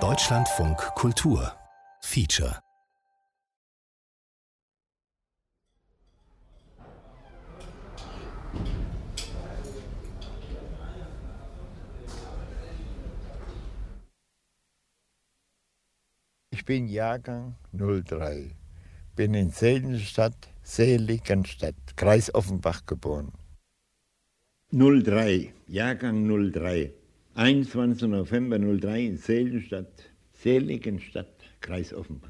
Deutschlandfunk Kultur. Feature. Ich bin Jahrgang 03, bin in Seligenstadt, Seligenstadt, Kreis Offenbach geboren. 03, Jahrgang 03, 21. November 03 in Seligenstadt, Seligenstadt, Kreis Offenbach.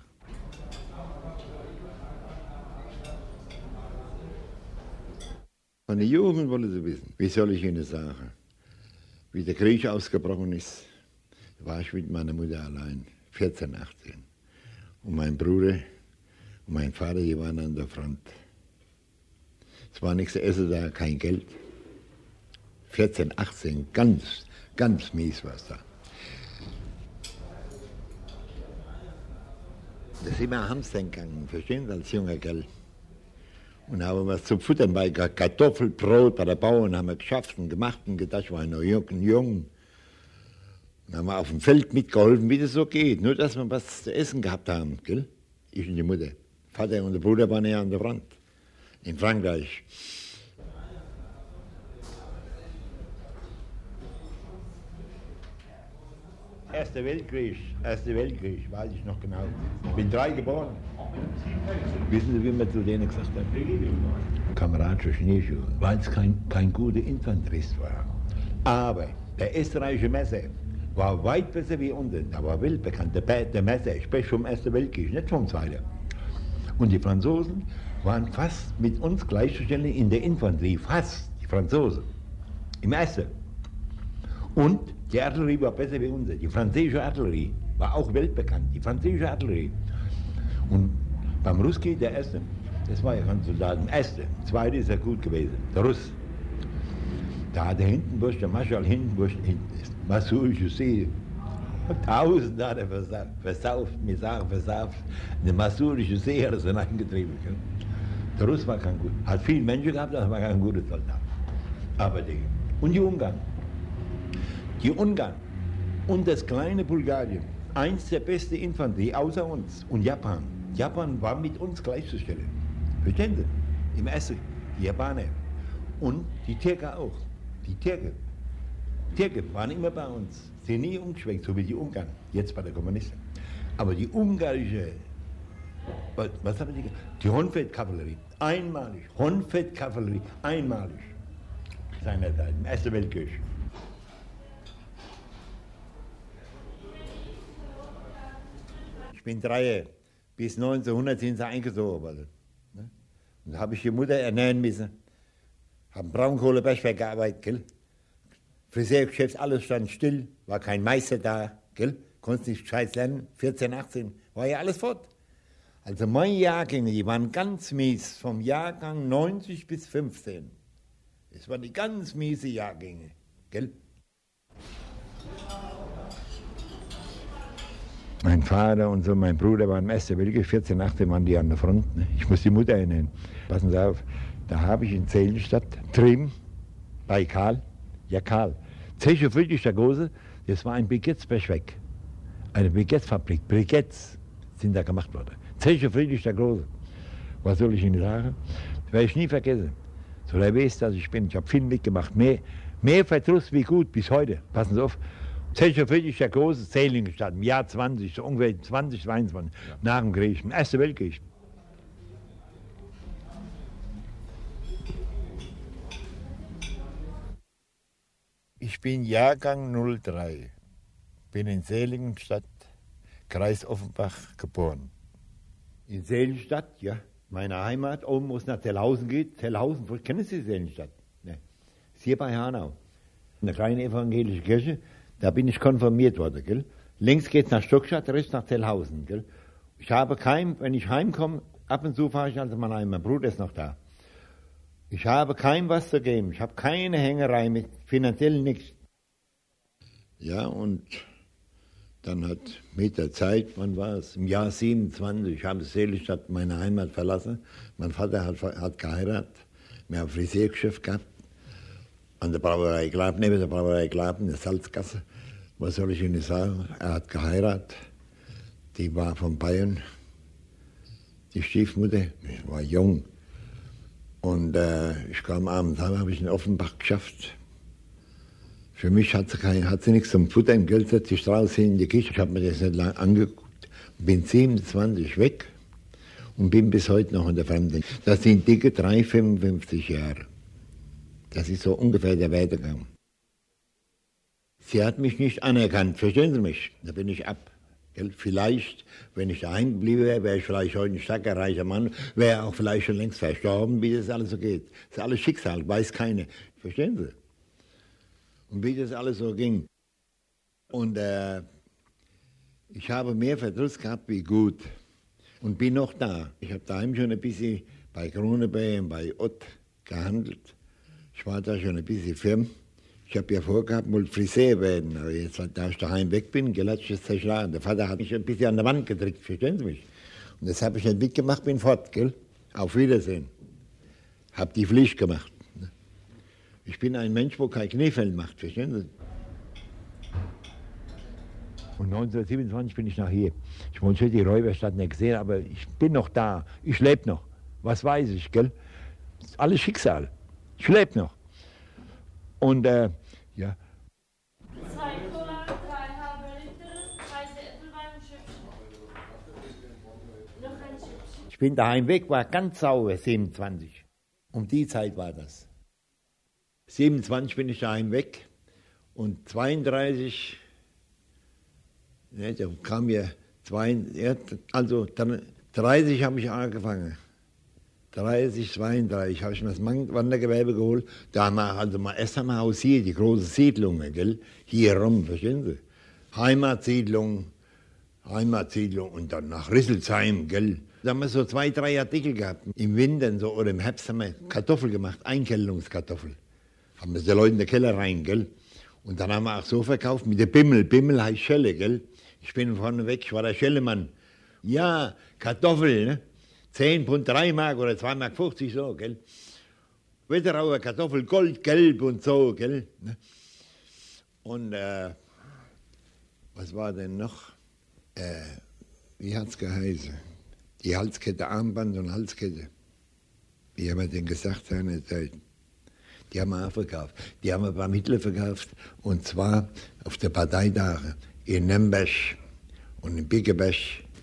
Der Jugend wollen Sie wissen, wie soll ich Ihnen sagen, wie der Krieg ausgebrochen ist, war ich mit meiner Mutter allein, 14, 18. Und mein Bruder und mein Vater, die waren an der Front. Es war nichts zu essen da, kein Geld. 14, 18, ganz, ganz mies war es da. Da sind wir Hamstern gegangen, verstehen Sie, als junger Kerl. Und haben was zum Futtern bei Kartoffelbrot bei der Bauern haben wir geschafft und gemacht und gedacht, ich war noch jung. jung. Und haben wir auf dem Feld mitgeholfen, wie das so geht. Nur, dass wir was zu essen gehabt haben, gell? Ich und die Mutter. Vater und der Bruder waren ja an der Front. In Frankreich. Erster Weltkrieg, Erster Weltkrieg, weiß ich noch genau. Ich bin drei geboren. Wissen Sie, wie man zu denen gesagt hat? Kameradsche Schneeschuhe, weil es kein, kein guter Infanterist war. Aber der österreichische Messer war weit besser wie unten. Da war weltbekannt. Der, der Messer, ich spreche vom Ersten Weltkrieg, nicht vom Zweiten. Und die Franzosen waren fast mit uns gleichzustellen in der Infanterie, fast die Franzosen. Im Ersten. Und die Artillerie war besser wie unsere. Die französische Artillerie war auch weltbekannt. Die französische Artillerie. Und beim Ruski, der Erste, das war ja kein Soldat, der Erste. Zweite ist ja gut gewesen, der Russ. Da hat der Hindenburg, der Marschall Hindenburg, Masur José, tausend hat er versauft, versauft, wir sagen versauft. Der Masur José hat er so eingetrieben. Der Russ war kein gut, hat viele Menschen gehabt, aber war kein guter Soldat. Aber die, und die Ungarn. Die Ungarn und das kleine Bulgarien, eins der besten Infanterie außer uns und Japan. Japan war mit uns gleichzustellen. Verstehen? Im Essen, die Japaner. Und die Türken auch. Die Türken. Türken waren immer bei uns. Sind nie umgeschwenkt, so wie die Ungarn, jetzt bei der Kommunisten. Aber die ungarische, was, was haben die? Die Honfeld-Kavallerie, einmalig. Honfeld-Kavallerie, einmalig. Seinerzeit, im Ersten Weltkrieg. Ich bin drei, bis 1900 sind sie eingezogen worden. Ne? Und da habe ich die Mutter ernähren müssen. Habe im Braunkohlebergwerk gearbeitet, gell? Friseurgeschäft, alles stand still, war kein Meister da, gell? Konntest nicht scheiß lernen, 14, 18, war ja alles fort. Also meine Jahrgänge, die waren ganz mies, vom Jahrgang 90 bis 15. Es waren die ganz miese Jahrgänge, gell? Mein Vater und so, mein Bruder waren im Ersten Weltkrieg, 14, 18 waren die an der Front. Ne? Ich muss die Mutter erinnern. Passen Sie auf, da habe ich in Zählenstadt, Trim, bei Karl, ja Karl, Zeche Friedrich der Große, das war ein Brikettsbergwerk. Eine Brikettfabrik, Briketts sind da gemacht worden. Zeche Friedrich der Große. Was soll ich Ihnen sagen? Das werde ich nie vergessen. So der weiß, dass ich bin. Ich habe viel mitgemacht. Mehr, mehr Verdruss wie gut bis heute. Passen Sie auf. Zeche Friedrich der Große, Zählingenstadt, im Jahr 20, so ungefähr 20, 22, ja. nach dem Krieg, im Ersten Weltkrieg. Ich bin Jahrgang 03, bin in Seligenstadt, Kreis Offenbach geboren. In Seligenstadt, ja, meine Heimat, oben wo es nach Tellhausen geht. Tellhausen, kennen Sie Seligenstadt? Ne. Ist hier bei Hanau. Eine kleine evangelische Kirche, da bin ich konfirmiert worden, gell? Links geht's nach Stockstadt, rechts nach Tellhausen, gell? Ich habe kein, wenn ich heimkomme, ab und zu fahre ich also mal heim, mein Bruder ist noch da. Ich habe kein was zu geben. Ich habe keine Hängerei mit finanziell nichts. Ja, und dann hat mit der Zeit, wann war es? Im Jahr 27, ich habe Seelstadt, meine Heimat verlassen. Mein Vater hat, hat geheiratet. Wir haben ein Friseurgeschäft gehabt. An der Brauerei Glaben, neben der Brauerei Glaben, der Salzgasse, Was soll ich Ihnen sagen? Er hat geheiratet. Die war von Bayern. Die Stiefmutter. Ich war jung. Und äh, ich kam abends heim, habe ich in Offenbach geschafft. Für mich hat sie, kein, hat sie nichts zum Futtern, Geld setze ich draußen in die Küche. Ich habe mir das nicht lange angeguckt. Bin 27 weg und bin bis heute noch in der Fremde. Das sind dicke 3, 55 Jahre. Das ist so ungefähr der Werdegang. Sie hat mich nicht anerkannt, verstehen Sie mich? Da bin ich ab. Vielleicht, wenn ich daheim geblieben wäre, wäre ich vielleicht heute ein starker, reicher Mann, wäre auch vielleicht schon längst verstorben, wie das alles so geht. Das ist alles Schicksal, weiß keiner. Verstehen Sie? und wie das alles so ging. Und äh, ich habe mehr Verdruss gehabt wie gut und bin noch da. Ich habe daheim schon ein bisschen bei Kroneberg und bei Ott gehandelt. Ich war da schon ein bisschen firm. Ich habe ja vorgehabt, mal Friseur werden, aber jetzt, da ich daheim weg bin, gelatscht es zerschlagen. Der Vater hat mich ein bisschen an der Wand gedrückt, verstehen Sie mich? Und das habe ich nicht mitgemacht, bin fort, gell? Auf Wiedersehen. Hab die Pflicht gemacht. Ich bin ein Mensch, wo kein Kniefell macht, verstehen Sie? Und 1927 bin ich nach hier. Ich wollte die Räuberstadt nicht gesehen, aber ich bin noch da. Ich lebe noch. Was weiß ich, gell? Alles Schicksal. Ich lebe noch. Und, äh, ja. Zwei Cola, drei halbe Liter, drei Äpfelwein und Chips. Noch ein Chips. Ich bin daheim weg, war ganz sauer, 27. Um die Zeit war das. 27 bin ich daheim weg und 32, ne, da kam mir, zwei, also 30 habe ich angefangen. 30, 32 habe ich mir das Wandergewerbe geholt. Da haben wir also mal erst einmal Haus hier, die große Siedlung, gell? hier rum, verstehen Sie? Heimatsiedlung, Heimatsiedlung und dann nach Rüsselsheim, gell? Da haben wir so zwei, drei Artikel gehabt. Im Winter so, oder im Herbst haben wir Kartoffel gemacht, Einkellungskartoffel haben wir die Leute in den Keller rein, gell? Und dann haben wir auch so verkauft mit der Bimmel. Bimmel heißt Schelle, gell? Ich bin vorne weg, ich war der Schellemann. Ja, Kartoffel, ne? 10 Pfund 3 Mark oder 2 Mark 50 so, gell? Wetterauer Kartoffel, goldgelb und so, gell? Ne? Und äh, was war denn noch? Äh, wie hat's geheißen? Die Halskette, Armband und Halskette. Wie haben wir denn gesagt seinerzeit? Die haben wir auch verkauft. Die haben wir beim Hitler verkauft. Und zwar auf der Parteitage in Nürnberg und in Bickeberg.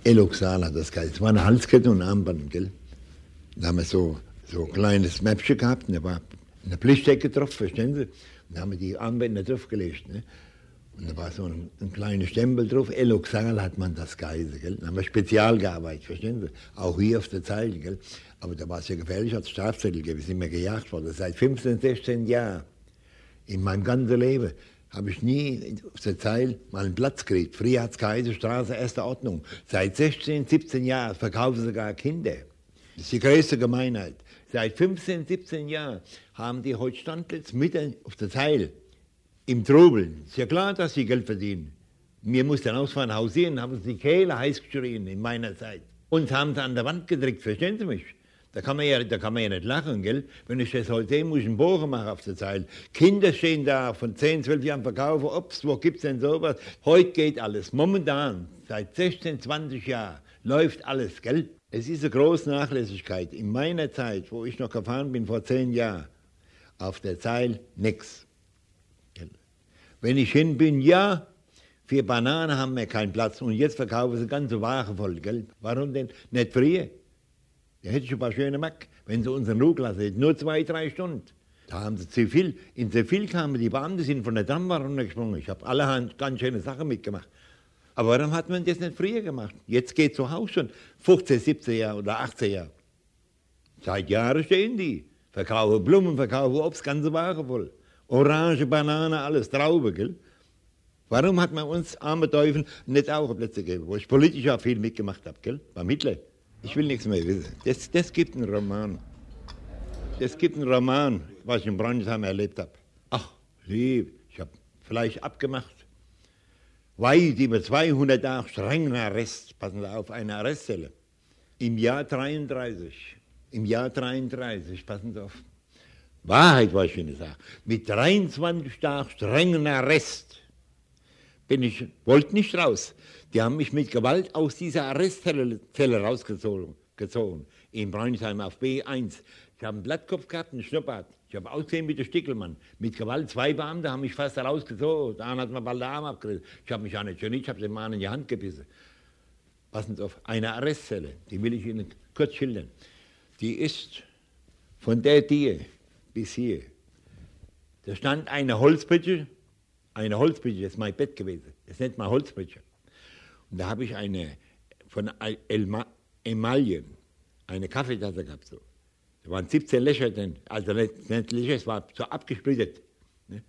Eloxal hat das geheißen. Es war eine Halskette und ein Armband, gell? Da haben wir so, so ein kleines Mäppchen gehabt und da war eine Pflichtdecke drauf, verstehen Sie? Und da haben wir die Armbänder draufgelegt. Ne? Und da war so ein, ein kleiner Stempel drauf. Eloxal hat man das geheißen, gell? Da haben wir spezial gearbeitet, verstehen Sie? Auch hier auf der Zeile, gell? Aber da war es ja gefährlich, es Strafzettel gegeben, sind wir gejagt worden. Seit 15, 16 Jahren in meinem ganzen Leben habe ich nie auf der Zeil mal einen Platz gekriegt. Früher hat es geheißen, Straße erster Ordnung. Seit 16, 17 Jahren verkaufen sogar Kinder. Das ist die größte Gemeinheit. Seit 15, 17 Jahren haben die heute Standplätze mitten auf der Zeil im Trubel. Ist ja klar, dass sie Geld verdienen. Mir mussten ausfahren, hausieren, haben sie die Kehle heiß geschrien in meiner Zeit. Und haben sie an der Wand gedrückt, verstehen Sie mich? Da kann, man ja, da kann man ja nicht lachen, gell? Wenn ich das heute sehe, muss ich einen Bogen machen auf der Zeile. Kinder stehen da von 10, 12 Jahren verkaufen Obst, wo gibt es denn sowas? Heute geht alles. Momentan, seit 16, 20 Jahren, läuft alles, gell? Es ist eine große Nachlässigkeit. In meiner Zeit, wo ich noch gefahren bin, vor 10 Jahren, auf der Zeile nichts. Wenn ich hin bin, ja, für Bananen haben wir keinen Platz und jetzt verkaufen sie ganze Ware voll, gell? Warum denn nicht früher? Da hätte ich ein paar schöne Mack, wenn sie unseren Ruhe lassen hätten. Nur zwei, drei Stunden. Da haben sie zu viel. In zu viel kamen die Beamten, sind von der Damm runtergesprungen. Ich habe allerhand ganz schöne Sachen mitgemacht. Aber warum hat man das nicht früher gemacht? Jetzt geht so Haus schon 15, 17 Jahre oder 18 Jahre. Seit Jahren stehen die. Verkaufen Blumen, verkaufen Obst, ganze Ware voll. Orange, Banane, alles, Traube, gell? Warum hat man uns arme Teufel nicht auch Plätze gegeben, wo ich politisch auch viel mitgemacht habe, gell? Beim Hitler. Ich will nichts mehr wissen. Das, das gibt einen Roman. Das gibt einen Roman, was ich in Bronsheim erlebt habe. Ach, lieb, ich habe vielleicht abgemacht. Weit über 200 Tage strengen Arrest, passen Sie auf, eine Arrestzelle. Im Jahr 33, im Jahr 33, passen Sie auf. Wahrheit, was ich Ihnen sage. Mit 23 Tagen strengen Arrest bin ich, wollte nicht raus. Die haben mich mit Gewalt aus dieser Arrestzelle rausgezogen. Gezogen, in Braunsheim auf B1. Ich habe einen Blattkopf gehabt, einen Schnurrbart. Ich habe ausgesehen wie der Stickelmann. Mit Gewalt, zwei Beamte haben mich fast rausgezogen. Da hat man bald den Arm abgerissen. Ich habe mich auch nicht geniert, ich habe den Mann in die Hand gebissen. Passen Sie auf, eine Arrestzelle, die will ich Ihnen kurz schildern. Die ist von der Diele bis hier. Da stand eine Holzbritsche, eine Holzbritsche, das ist mein Bett gewesen. Das nennt man Holzbritsche. Und da habe ich eine von Emaille, eine Kaffeetasse gehabt. So. Da waren 17 Löcher drin, also nicht, nicht Löcher, es war so abgesplittet. Ne?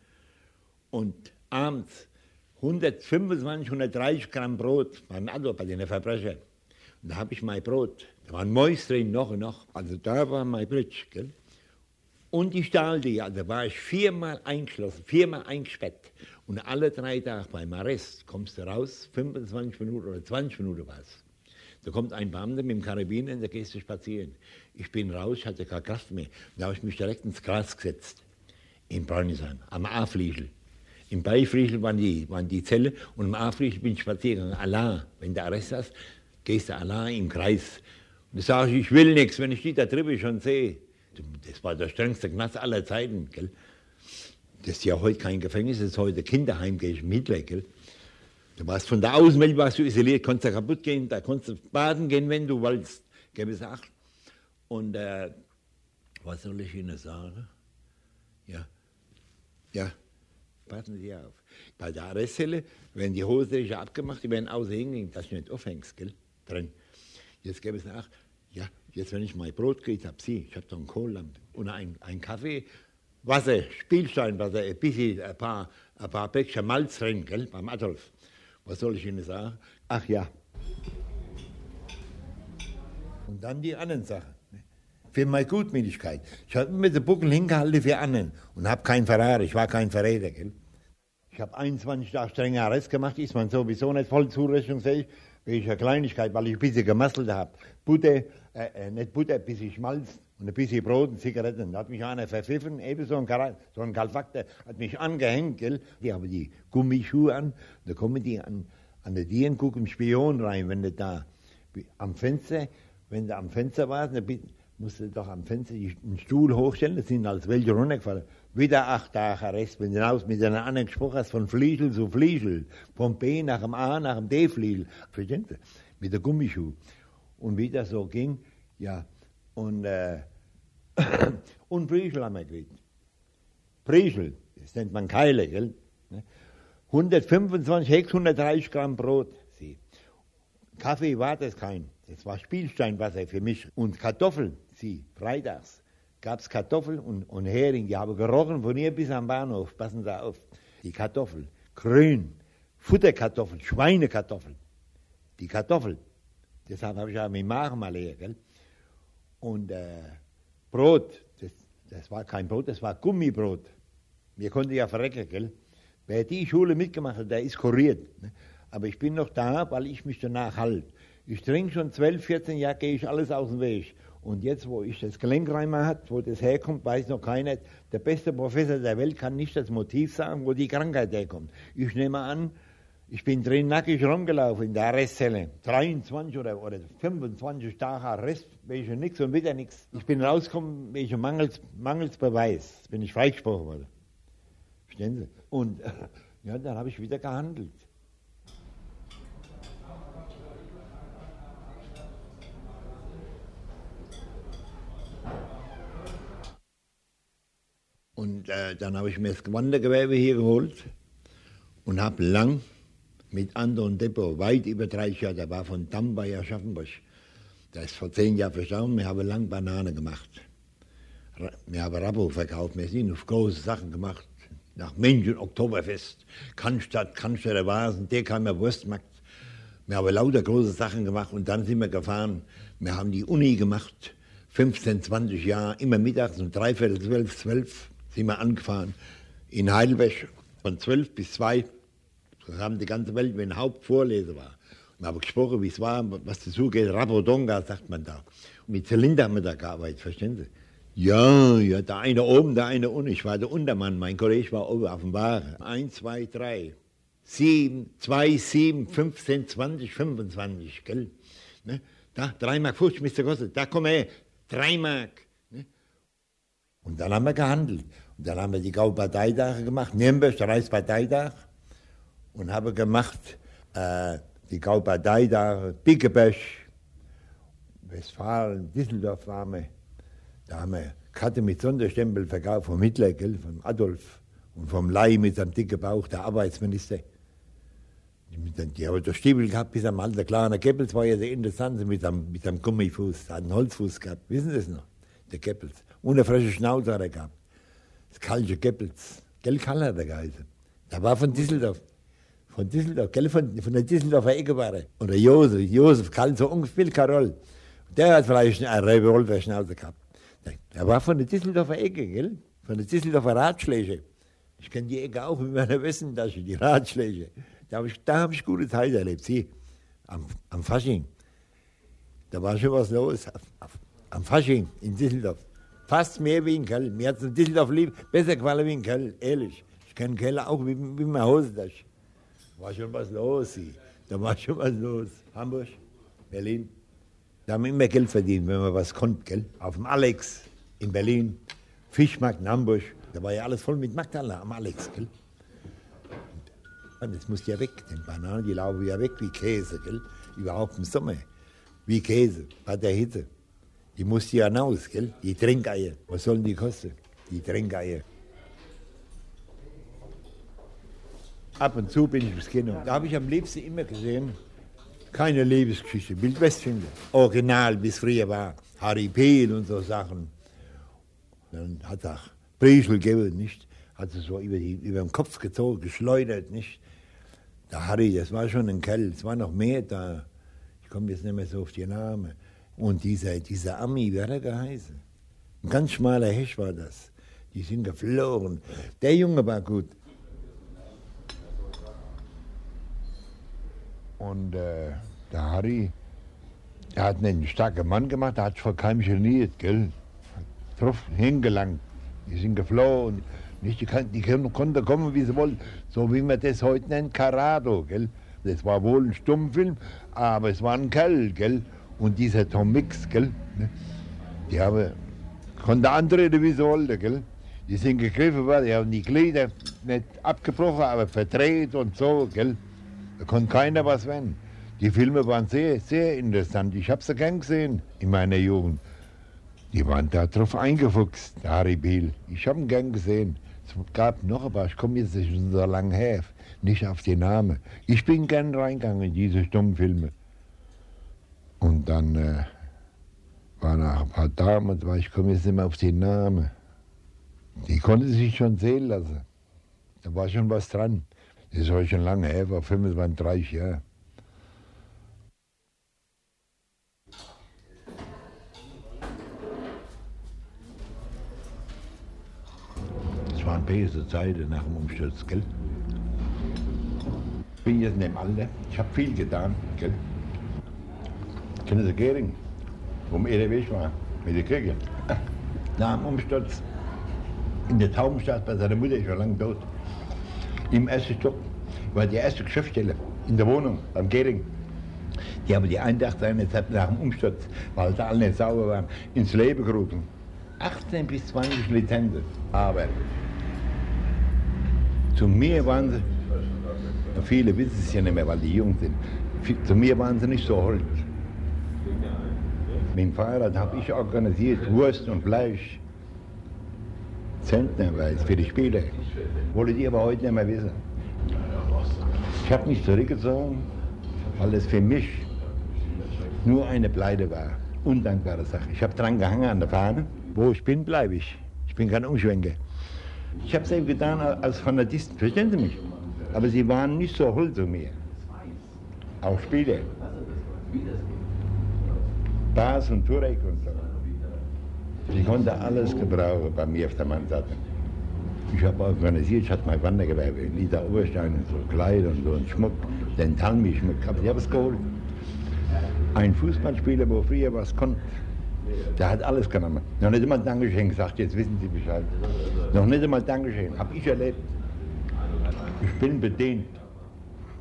Und abends 125, 130 Gramm Brot waren also bei den Verbrechern. Und da habe ich mein Brot, da waren Mäuse drin, noch und noch. Also da war mein Bridge. Gell? Und die Stahldecke, also war ich viermal eingeschlossen, viermal eingesperrt. Und alle drei Tage beim Arrest kommst du raus, 25 Minuten oder 20 Minuten war es. Da kommt ein Beamter mit dem Karabiner und da gehst du spazieren. Ich bin raus, ich hatte keine Kraft mehr. Da habe ich mich direkt ins Gras gesetzt. In Braunisheim, am A-Fliegel. Im Beifliegel waren die, waren die Zelle und im A-Fliegel bin ich spazieren gegangen. Allah, wenn du Arrest hast, gehst du Allah im Kreis. Und da sage ich, ich will nichts, wenn ich die da drüben schon sehe. Das war der strengste Knast aller Zeiten. Gell? Das ist ja heute kein Gefängnis, das ist heute Kinderheim, gehe ich mit weg. Gell? Du warst von der Außenwelt warst du isoliert, konntest da kaputt gehen, da konntest du baden gehen, wenn du wolltest. Gäbe es acht. Und äh, was soll ich Ihnen sagen? Ja, ja, passen Sie auf. Bei der Arrestzelle werden die Hose abgemacht, die werden außen hingehen, dass du nicht aufhängst, gell? Drin. Jetzt gäbe es nach, ja, jetzt wenn ich mein Brot gekriegt habe, Sie, ich habe da einen Kohllampe und ein, ein Kaffee, Wasser, Spielsteinwasser, ein bisschen, ein paar, ein paar Päckchen Malz drin, gell, beim Adolf. Was soll ich Ihnen sagen? Ach ja. Und dann die anderen Sachen. Ne? Für meine Gutmütigkeit. Ich habe mir den Buckel hingehalten für anderen und habe keinen Verrat, ich war kein Verräter. Gell? Ich habe 21 Tage strenger Arrest gemacht, ist man sowieso nicht voll zurechnungsfähig, wegen einer Kleinigkeit, weil ich ein bisschen gemasselt habe. Butter, äh, äh, nicht Butter, ein bisschen Schmalz und ein bisschen Brot und Zigaretten. Da hat mich einer verpfiffen, eben so ein, Kar so ein Kalfakter, hat mich angehängt, gell. Die haben die Gummischuhe an, da kommen die an, an der Dieren, gucken Spion rein, wenn du da am Fenster, wenn du am Fenster warst, dann musst du doch am Fenster einen Stuhl hochstellen, da sind als welche runtergefallen. Wieder acht Tage Arrest, wenn du hinaus mit einer anderen gesprochen hast, von Fliegel zu Fliegel, vom B nach dem A nach dem D-Fliegel, verstehst du? Mit der Gummischuh. Und wie das so ging, ja, und, äh, und Priesel haben wir gekriegt. Priesel, das nennt man Keile, gell? 125 Hex, 130 Gramm Brot. Sie. Kaffee war das kein. Das war Spielsteinwasser für mich. Und Kartoffeln, sie, freitags gab es Kartoffeln und, und Hering. Die haben gerochen von hier bis am Bahnhof. Passen Sie auf. Die Kartoffeln, grün, Futterkartoffeln, Schweinekartoffeln. Die Kartoffeln. Deshalb habe ich auch mit Magen mal leer. Gell? Und äh, Brot, das, das war kein Brot, das war Gummibrot. Wir konnten ja verrecken, gell? Wer die Schule mitgemacht hat, der ist kuriert. Ne? Aber ich bin noch da, weil ich mich danach halte. Ich trinke schon 12, 14 Jahre, gehe ich alles aus dem Weg. Und jetzt, wo ich das Gelenkreimer hat, wo das herkommt, weiß noch keiner. Der beste Professor der Welt kann nicht das Motiv sagen, wo die Krankheit herkommt. Ich nehme an, ich bin drin nackig rumgelaufen in der Arrestzelle. 23 oder, oder 25 Tage Arrest, welche nichts und wieder nichts. Ich bin rausgekommen, welche Mangels, Mangelsbeweis. Bin ich freigesprochen worden. Verstehen Sie? Und ja, dann habe ich wieder gehandelt. Und äh, dann habe ich mir das Wandergewerbe hier geholt und habe lang mit Anton Depot, weit über 30 Jahre, der war von Damm bei Aschaffenburg. Der ist vor zehn Jahren verstorben, wir haben lang Banane gemacht. Wir haben Rabo verkauft, wir sind auf große Sachen gemacht. Nach München, Oktoberfest, Cannstatt, Cannstatter Vasen, Deckheimer Wurstmarkt. Wir haben lauter große Sachen gemacht und dann sind wir gefahren. Wir haben die Uni gemacht, 15, 20 Jahre, immer mittags um dreiviertel zwölf, zwölf sind wir angefahren in Heidelberg von 12 bis 2. Haben die ganze Welt, wenn Hauptvorleser war. Und habe gesprochen, wie es war, was dazu geht. Rapodonga, sagt man da. Und mit Zylinder haben wir da gearbeitet, verstehen Sie? Ja, ja, der eine oben, der eine unten. Ich war der Untermann, mein Kollege war oben auf dem Wagen. Eins, zwei, drei. 7, 2, 7, 15, 20, 25, gell? Ne? Da, 3 Mark 50 müsste gekostet. Da komm her, 3 Mark. Ne? Und dann haben wir gehandelt. Und dann haben wir die Gauparteitage gemacht, Nürnberg, der Reichsparteitag. Und habe gemacht äh, die Gauparteitage, Bickebesch, Westfalen, Düsseldorf waren wir. Da haben wir Karte mit Sonderstempel verkauft vom Hitler, gell, von Adolf und vom Lai mit seinem dicken Bauch, der Arbeitsminister. Die, die haben der Stiefel gehabt bis am Alter. Kleiner Goebbels war ja der Interessante mit einem, mit Gummifuß, hat einen Holzfuß gehabt. Wissen Sie das noch? Der Goebbels. Und eine frische Schnauze hat er gehabt. Das kalte Goebbels. Gell, Karl hat er geheißen. Der war von Düsseldorf. Von Düsseldorf, gell, von, von der Düsseldorfer Ecke war er. Oder Josef, Josef Karl, so ungefähr Karol. Der hat vielleicht eine Revolverschnauze gehabt. Der war von der Düsseldorfer Ecke, gell? Von der Düsseldorfer Ratschläge. Ich kenne die Ecke auch mit meiner Westentasche, die Ratschläge. Da habe ich, hab ich gute Zeit erlebt. Sie, am, am Fasching. Da war schon was los. Auf, am Fasching in Düsseldorf. Fast mehr wie in Köln. Mir hat es in Düsseldorf lieb, besser gefallen wie in Köln, ehrlich. Ich kenne Köln auch wie, wie meine Hosentasche. War schon was los. Da war schon was los. Hamburg, Berlin. Da haben wir immer Geld verdient, wenn man was konnte, gell? Auf dem Alex in Berlin, Fischmarkt in Hamburg. Da war ja alles voll mit Magdalena am Alex, gell? Und das muss ja weg, denn Bananen, die laufen ja weg wie Käse, gell? Überhaupt im Sommer. Wie Käse, bei der Hitze. Die muss ja raus, gell? Die Trinkeier. Was sollen die kosten? Die Trinkeier. Ab und zu bin ich ins Kino. Da habe ich am liebsten immer gesehen, keine Lebensgeschichte, Bild Westfinger. Original, wie es früher war. Harry Peel und so Sachen. Dann hat er Briesel gegeben, nicht? Hat es so über, die, über den Kopf gezogen, geschleudert, nicht? Der Harry, das war schon ein Kerl, es war noch mehr da. Ich komme jetzt nicht mehr so auf die Namen. Und dieser, dieser Ami, wie hat er geheißen? Ein ganz schmaler Hesch war das. Die sind geflogen. Der Junge war gut. Und äh, der Harry, der hat einen starken Mann gemacht, der hat vor keinem geniert, gell? Drauf hingelangt. Die sind geflohen. Nicht, die, die konnten kommen, wie sie wollten. So wie man das heute nennt, Carado, gell? Das war wohl ein Stummfilm, aber es war ein Kerl, gell? Und dieser Tom Mix, gell? Ne? Die haben, konnten antreten, wie sie wollten, gell? Die sind gegriffen worden, die haben die Glieder nicht abgebrochen, aber verdreht und so, gell? Da konnte keiner was werden. Die Filme waren sehr, sehr interessant. Ich habe sie gern gesehen in meiner Jugend. Die waren da drauf eingefuchst, Harry Biel. Ich habe ihn gern gesehen. Es gab noch ein paar, ich komme jetzt nicht so lange her, nicht auf den Namen. Ich bin gern reingegangen in diese Stummfilme. Und dann äh, war nach ein paar Damen, und ich komme jetzt nicht mehr auf den Namen. Die konnte sich schon sehen lassen. Da war schon was dran. Das war schon lange her, war 25 Jahre. Das waren böse Zeiten nach dem Umsturz, gell? Ich bin jetzt in dem Alter, ich habe viel getan, gell? Kennen Sie Gering? Wo er Weg war, mit der Kriege. Nach dem Umsturz in der Taubenstadt bei seiner Mutter, ist schon lange tot im ersten Stock war die erste Geschäftsstelle in der Wohnung am Gering. Die haben die Eindachteinheit nach dem Umsturz, weil da alle nicht sauber waren, ins Leben gerufen. 18 bis 20 Lizenzen. Aber zu mir waren sie, viele wissen es ja nicht mehr, weil die jung sind, zu mir waren sie nicht so hold. Mit dem Fahrrad habe ich organisiert Wurst und Fleisch. Zentnerweise für die Spieler. Wollte die aber heute nicht mehr wissen. Ich habe mich zurückgezogen, weil es für mich nur eine Pleite war. Undankbare Sache. Ich habe dran gehangen an der Fahne. Wo ich bin, bleibe ich. Ich bin kein Umschwenker. Ich habe es eben getan als Fanatisten, verstehen Sie mich? Aber sie waren nicht so hold zu mir. Auch Spieler. Bas und Turek und so. Ich konnte alles gebrauchen bei mir auf der Mannseite. Ich habe organisiert, ich hatte mein Wandergewerbe, Liter Oberstein und so Kleider und so und Schmuck, den Talmi-Schmuck gehabt. Ich habe es geholt. Ein Fußballspieler, wo früher was konnte, der hat alles genommen. Noch nicht einmal Dankeschön gesagt, jetzt wissen Sie Bescheid. Noch nicht einmal Dankeschön, habe ich erlebt. Ich bin bedient.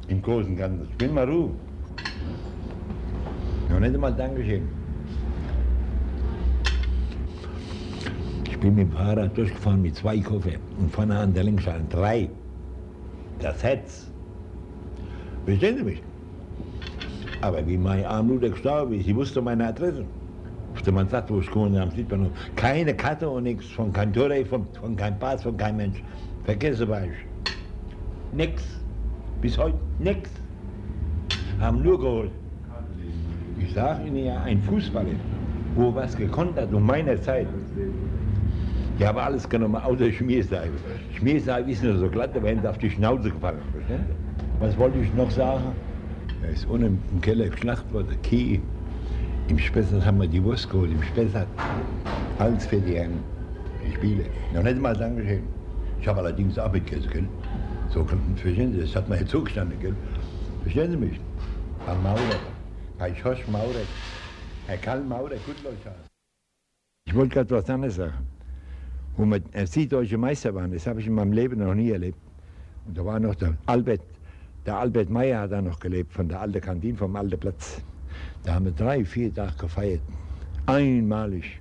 Im Großen und Ganzen. Ich bin mal Ruhe. Noch nicht einmal Dankeschön. Ich bin mit dem Fahrrad durchgefahren mit zwei Koffer und vorne an der Lenkschale drei. Das Herz. Verstehen Sie mich? Aber wie mein Armluder gestorben ist, ich wusste meine Adresse. Wusste man sagt, wo ich gewohnt habe, sieht man noch. Keine Karte und nichts, von kein Tore, von, von kein Pass, von kein Mensch. Vergesse war ich. Nix. Bis heute nix. Haben nur geholt. Ich sage Ihnen ja, ein Fußballer, wo was gekonnt hat um meiner Zeit, die haben alles genommen, außer Schmierseife. Schmierseife ist nur so glatt, aber auf die Schnauze gefallen. Verstehen Sie? Was wollte ich noch sagen? Er ist unten im Keller geschlacht worden, Kie. Im Spessart haben wir die Wurst geholt, im Spessart. Alles für die Herren, die Spiele. Noch nicht mal Dankeschön. Ich habe allerdings auch mitgegessen, gell? So, verstehen Sie, das hat mir jetzt zugestanden, gell? Verstehen Sie mich? Herr Maurer, Herr Schosch Maurer, Herr Karl Maurer, gut Leute. Ich wollte gerade was anderes sagen. Wo wir äh, süddeutsche Meister waren, das habe ich in meinem Leben noch nie erlebt. Und da war noch der Albert, der Albert Meyer hat da noch gelebt, von der alten Kantine, vom alten Platz. Da haben wir drei, vier Tage gefeiert. Einmalig.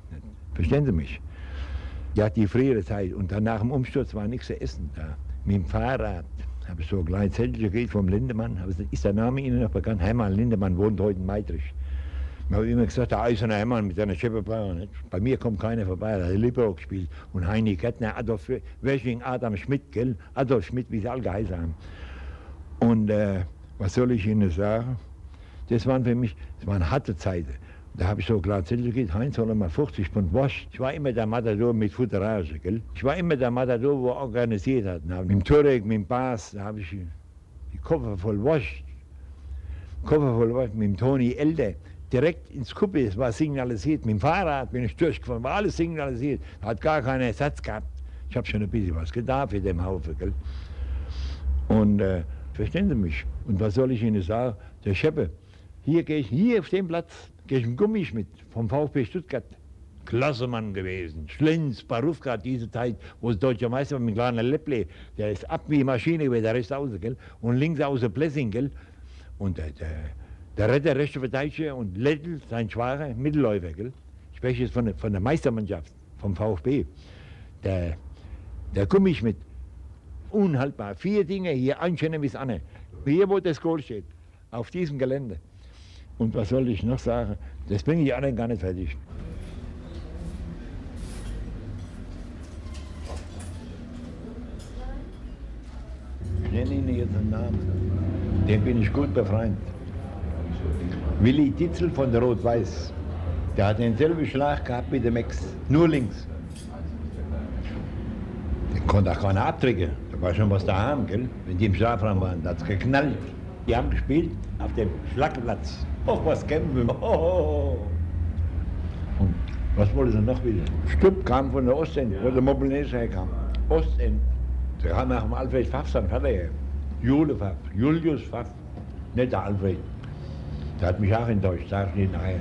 Verstehen Sie mich? Ja, die frühere Zeit. Und dann nach dem Umsturz war nichts zu essen da. Mit dem Fahrrad habe ich so ein kleines Zettel gekriegt vom Lindemann. Ist der Name Ihnen noch bekannt? Hermann Lindemann wohnt heute in Meitrich. Ich habe immer gesagt, der eiserne Hermann mit seiner Schäferbrauer. Bei mir kommt keiner vorbei, der hat Libero gespielt. Und Heini Kettner, Adolf Wösching, Adam Schmidt, gell? Adolf Schmidt, wie sie alle geheißen haben. Und äh, was soll ich Ihnen sagen? Das waren für mich, das waren harte Zeiten. Da habe ich so klar gegeben, Heinz, soll mal 50 Pfund Wurst. Ich war immer der Matador mit Futterage, gell? Ich war immer der Matador, wo er organisiert hat. Mit dem Turek, mit dem Bas, da habe ich die Koffer voll Wurst. Koffer voll Wurst mit dem Toni Elde direkt ins Kuppe, es war signalisiert. Mit dem Fahrrad bin ich durchgefahren, war alles signalisiert. Hat gar keinen Ersatz gehabt. Ich habe schon ein bisschen was getan für den Haufen. Gell? Und äh, verstehen Sie mich? Und was soll ich Ihnen sagen? Der Scheppe, hier gehe ich, hier auf dem Platz, gehe ich im Gummischmidt vom VfB Stuttgart. Klasse Mann gewesen. Schlenz, Barufka, diese Zeit, wo es deutscher Meister war mit kleiner Lepple, der ist ab wie Maschine über der Rest aus, gell? Und links außer Blessing, gell? Und der, der der Retter, rechte Verteidiger und Lettl, sein Schwager, Mittelläufer. Gell? Ich spreche jetzt von der, von der Meistermannschaft, vom VfB. Der, der Gummischmidt, unhaltbar. Vier Dinge hier, einschönen bis Anne. Hier, wo das Goal steht, auf diesem Gelände. Und was soll ich noch sagen? Das bringe ich anderen gar nicht fertig. Ich nenne Ihnen jetzt einen Namen. Den bin ich gut befreundet. Willi Ditzel von der Rot-Weiß. Der hat denselben Schlag gehabt wie der Max, nur links. Den konnte auch keiner abdrücken. Da war schon was daheim, gell? wenn die im Strafraum waren. Da hat es geknallt. Die haben gespielt auf dem Schlagplatz. Och, was kämpfen. Oh. Und was wollte sie noch wieder? Stupp kam von der Ostend, wo der Mobilnese herkam. Ostend. Der kam nach dem Alfred Pfaff, sein Vater her. Jule Pfaff, Julius Pfaff, nicht der Alfred. Der hat mich auch enttäuscht, ich nicht nachher.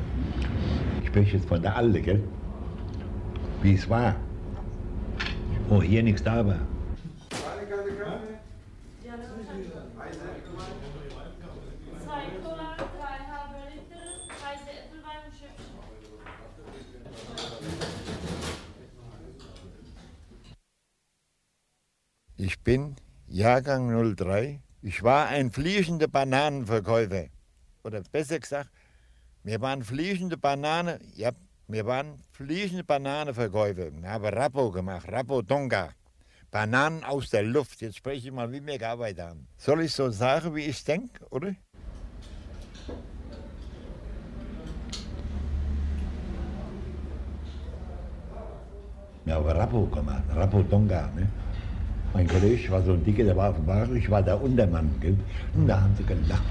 Ich spreche jetzt von der Alte, gell? Wie es war. Wo hier nichts da war. Ich bin Jahrgang 03. Ich war ein fliegender Bananenverkäufer. Oder besser gesagt, wir waren fliegende Banane, ja, wir waren fliegende Bananenverkäufer. Wir haben Rappo gemacht, Rappo Tonga. Bananen aus der Luft. Jetzt spreche ich mal, wie wir gearbeitet haben. Soll ich so sagen, wie ich denke, oder? Wir haben Rappo gemacht, Rappo Tonga. Ne? Mein Kollege war so ein dicker, der war auf dem Wagen, ich war der Untermann. Gell? Und da haben sie gelacht.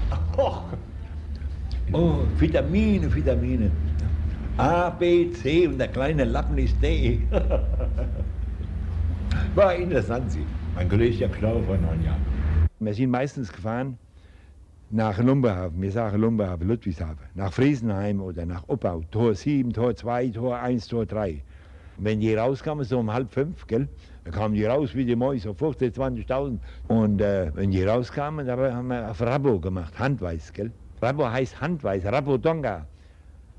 Oh Vitamine, Vitamine. A, B, C und der kleine Lappen ist D. War interessant, sie. Mein Kollege ja gestorben vor neun Jahren. Wir sind meistens gefahren nach Lumberhafen, wir sagen Lumberhafen, Ludwigshafen, nach Friesenheim oder nach Oppau, Tor 7, Tor 2, Tor 1, Tor 3. Und wenn die rauskamen, so um halb fünf, gell, dann kamen die raus wie die Mäuse, so 15, 20.000. Und äh, wenn die rauskamen, dann haben wir auf Rabo gemacht, Handweiß, gell. Rabo heißt Handweiß, Rabodonga.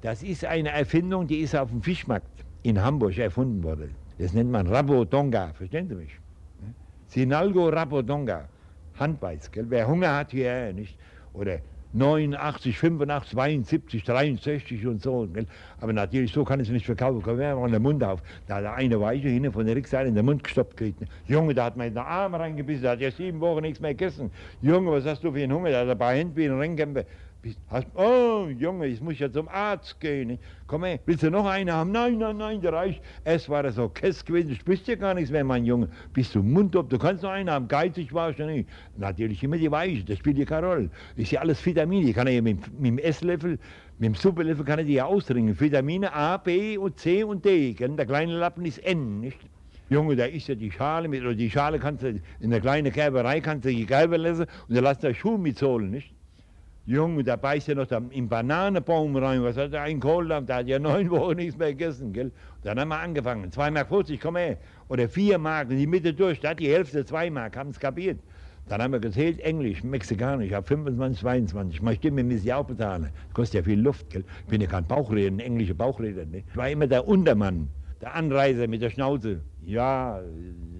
Das ist eine Erfindung, die ist auf dem Fischmarkt in Hamburg erfunden worden. Das nennt man Rabodonga, verstehen Sie mich? Sinalgo Rabodonga, Handweiß, gell? Wer Hunger hat, hier nicht. Oder 89, 85, 72, 63 und so. Gell? Aber natürlich, so kann es nicht verkaufen. Komm wir mal den Mund auf. Da hat eine Weiche hinten von der Rückseite in den Mund gestoppt gekriegt. Junge, da hat man in den Arm reingebissen, da hat ja sieben Wochen nichts mehr gegessen. Junge, was hast du für einen Hunger? Da hat er ein paar Hände wie ein Ringkämpfer. Oh, Junge, ich muss ja zum Arzt gehen. Komm her, willst du noch eine haben? Nein, nein, nein, der reicht. Es war so kess gewesen, du sprichst ja gar nichts mehr, mein Junge. Bist du mundtop, du kannst noch eine haben. Geizig war ich ja nicht. Natürlich immer die Weiche, das spielt ja keine Rolle. Ist ja alles Vitamine. Ich kann ja mit, mit dem Esslöffel, mit dem Suppelöffel kann ich die ja ausdringen. Vitamine A, B und C und D. Gell? Der kleine Lappen ist N, nicht? Junge, da ist ja die Schale mit, oder die Schale kannst du, in der kleinen Kerberei kannst du die Kerbe lassen und dann lass der Schuh mitholen, nicht? Junge, da beißt er noch da im Bananenbaum rein. Was hat er einen Kohl Da hat ja neun Wochen nichts mehr gegessen, gell? Dann haben wir angefangen. 2,50 Mark, komm her. Oder 4 Mark, in die Mitte durch. Da hat die Hälfte 2 Mark, haben es kapiert. Dann haben wir gezählt, Englisch, Mexikanisch. Ich habe 25, 22. Meine Stimme muss ich auch bezahlen. Das kostet ja viel Luft, gell? Ich bin ja kein Bauchredner, ein englischer Bauchredner. Ne? Ich war immer der Untermann, der Anreiser mit der Schnauze. Ja,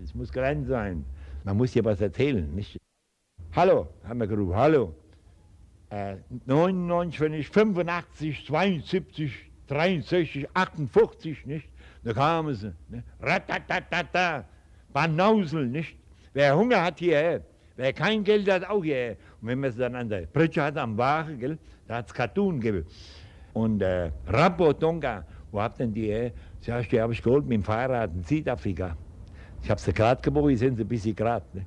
es muss klein sein. Man muss ja was erzählen, nicht? Hallo, haben wir gerufen, hallo. Äh, 99, wenn ich 85, 72, 63, 58, nicht? Da kamen sie, ne? Ratatatata, Banausel, nicht? Wer Hunger hat hierher, wer kein Geld hat, auch hierher. Und wenn man es dann an der Pritsche hat, am Wagen, gell, da hat es Cartoon gegeben. Und äh, Rabotonga, wo habt denn die her? Sag ich, die habe ich geholt mit dem Fahrrad in Südafrika. Ich habe sie gerade geboren, sind sie ein bisschen gerade. Ne?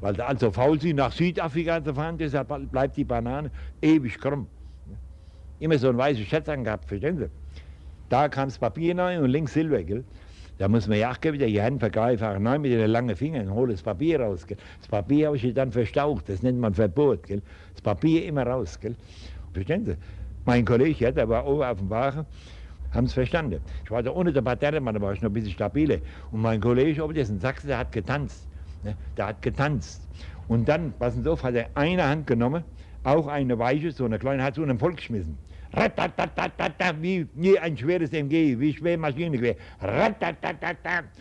Weil sie also faul sind, nach Südafrika zu fahren, deshalb bleibt die Banane ewig krumm. Immer so ein weißes Schatz angehabt, verstehen Sie? Da kam das Papier rein und links Silber, gell? Da muss man ja auch wieder die Hände vergreifen, nein, mit den langen Fingern, hole das Papier raus, gell? Das Papier habe ich dann verstaucht, das nennt man Verbot, gell? Das Papier immer raus, gell? Verstehen Sie? Mein Kollege, ja, der war oben auf dem Wagen, haben es verstanden. Ich war da ohne der Parterre, da war ich noch ein bisschen stabiler. Und mein Kollege, oben, der ist in Sachsen, der hat getanzt. Ne? Der hat getanzt. Und dann, passen Sie auf, hat er eine Hand genommen, auch eine weiche, so eine kleine, hat so einen Volk geschmissen. Wie, wie ein schweres MG, wie schwer Maschinengewehr.